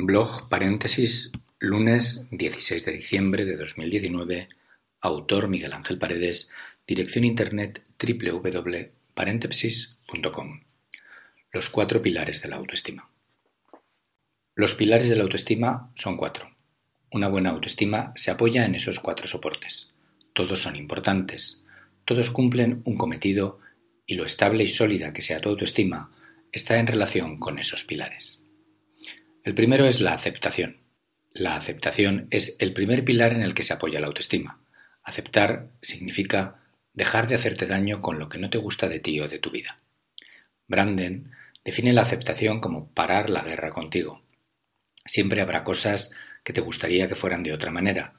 Blog paréntesis lunes 16 de diciembre de 2019 Autor Miguel Ángel Paredes Dirección internet www.paréntesis.com Los cuatro pilares de la autoestima Los pilares de la autoestima son cuatro. Una buena autoestima se apoya en esos cuatro soportes. Todos son importantes, todos cumplen un cometido y lo estable y sólida que sea tu autoestima está en relación con esos pilares. El primero es la aceptación. La aceptación es el primer pilar en el que se apoya la autoestima. Aceptar significa dejar de hacerte daño con lo que no te gusta de ti o de tu vida. Branden define la aceptación como parar la guerra contigo. Siempre habrá cosas que te gustaría que fueran de otra manera,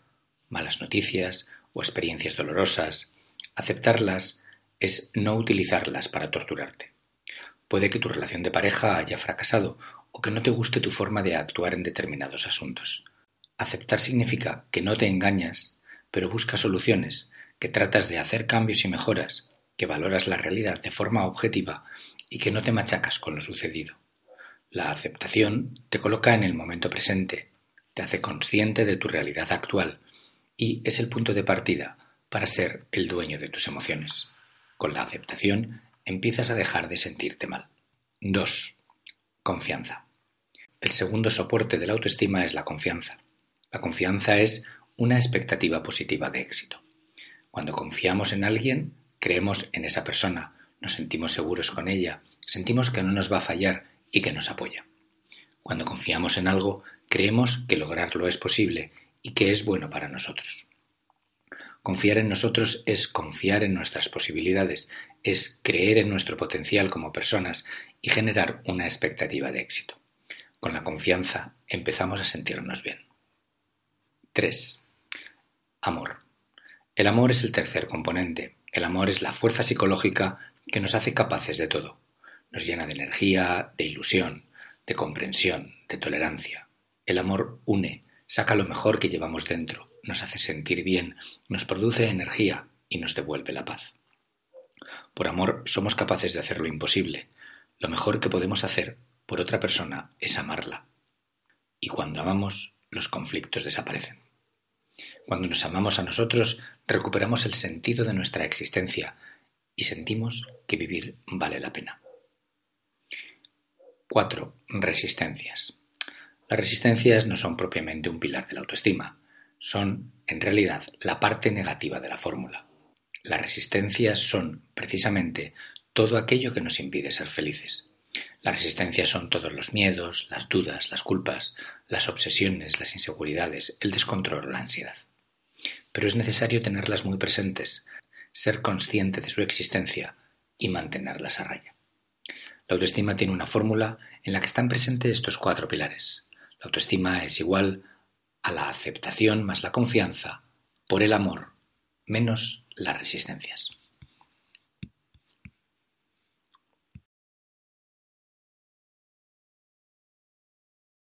malas noticias o experiencias dolorosas. Aceptarlas es no utilizarlas para torturarte. Puede que tu relación de pareja haya fracasado o que no te guste tu forma de actuar en determinados asuntos. Aceptar significa que no te engañas, pero buscas soluciones, que tratas de hacer cambios y mejoras, que valoras la realidad de forma objetiva y que no te machacas con lo sucedido. La aceptación te coloca en el momento presente, te hace consciente de tu realidad actual y es el punto de partida para ser el dueño de tus emociones. Con la aceptación empiezas a dejar de sentirte mal. 2. Confianza. El segundo soporte de la autoestima es la confianza. La confianza es una expectativa positiva de éxito. Cuando confiamos en alguien, creemos en esa persona, nos sentimos seguros con ella, sentimos que no nos va a fallar y que nos apoya. Cuando confiamos en algo, creemos que lograrlo es posible y que es bueno para nosotros. Confiar en nosotros es confiar en nuestras posibilidades, es creer en nuestro potencial como personas y generar una expectativa de éxito. Con la confianza empezamos a sentirnos bien. 3. Amor. El amor es el tercer componente. El amor es la fuerza psicológica que nos hace capaces de todo. Nos llena de energía, de ilusión, de comprensión, de tolerancia. El amor une, saca lo mejor que llevamos dentro, nos hace sentir bien, nos produce energía y nos devuelve la paz. Por amor somos capaces de hacer lo imposible. Lo mejor que podemos hacer por otra persona es amarla. Y cuando amamos, los conflictos desaparecen. Cuando nos amamos a nosotros, recuperamos el sentido de nuestra existencia y sentimos que vivir vale la pena. 4. Resistencias. Las resistencias no son propiamente un pilar de la autoestima, son, en realidad, la parte negativa de la fórmula. Las resistencias son, precisamente, todo aquello que nos impide ser felices. Las resistencias son todos los miedos, las dudas, las culpas, las obsesiones, las inseguridades, el descontrol, la ansiedad. Pero es necesario tenerlas muy presentes, ser consciente de su existencia y mantenerlas a raya. La autoestima tiene una fórmula en la que están presentes estos cuatro pilares. La autoestima es igual a la aceptación más la confianza por el amor menos las resistencias.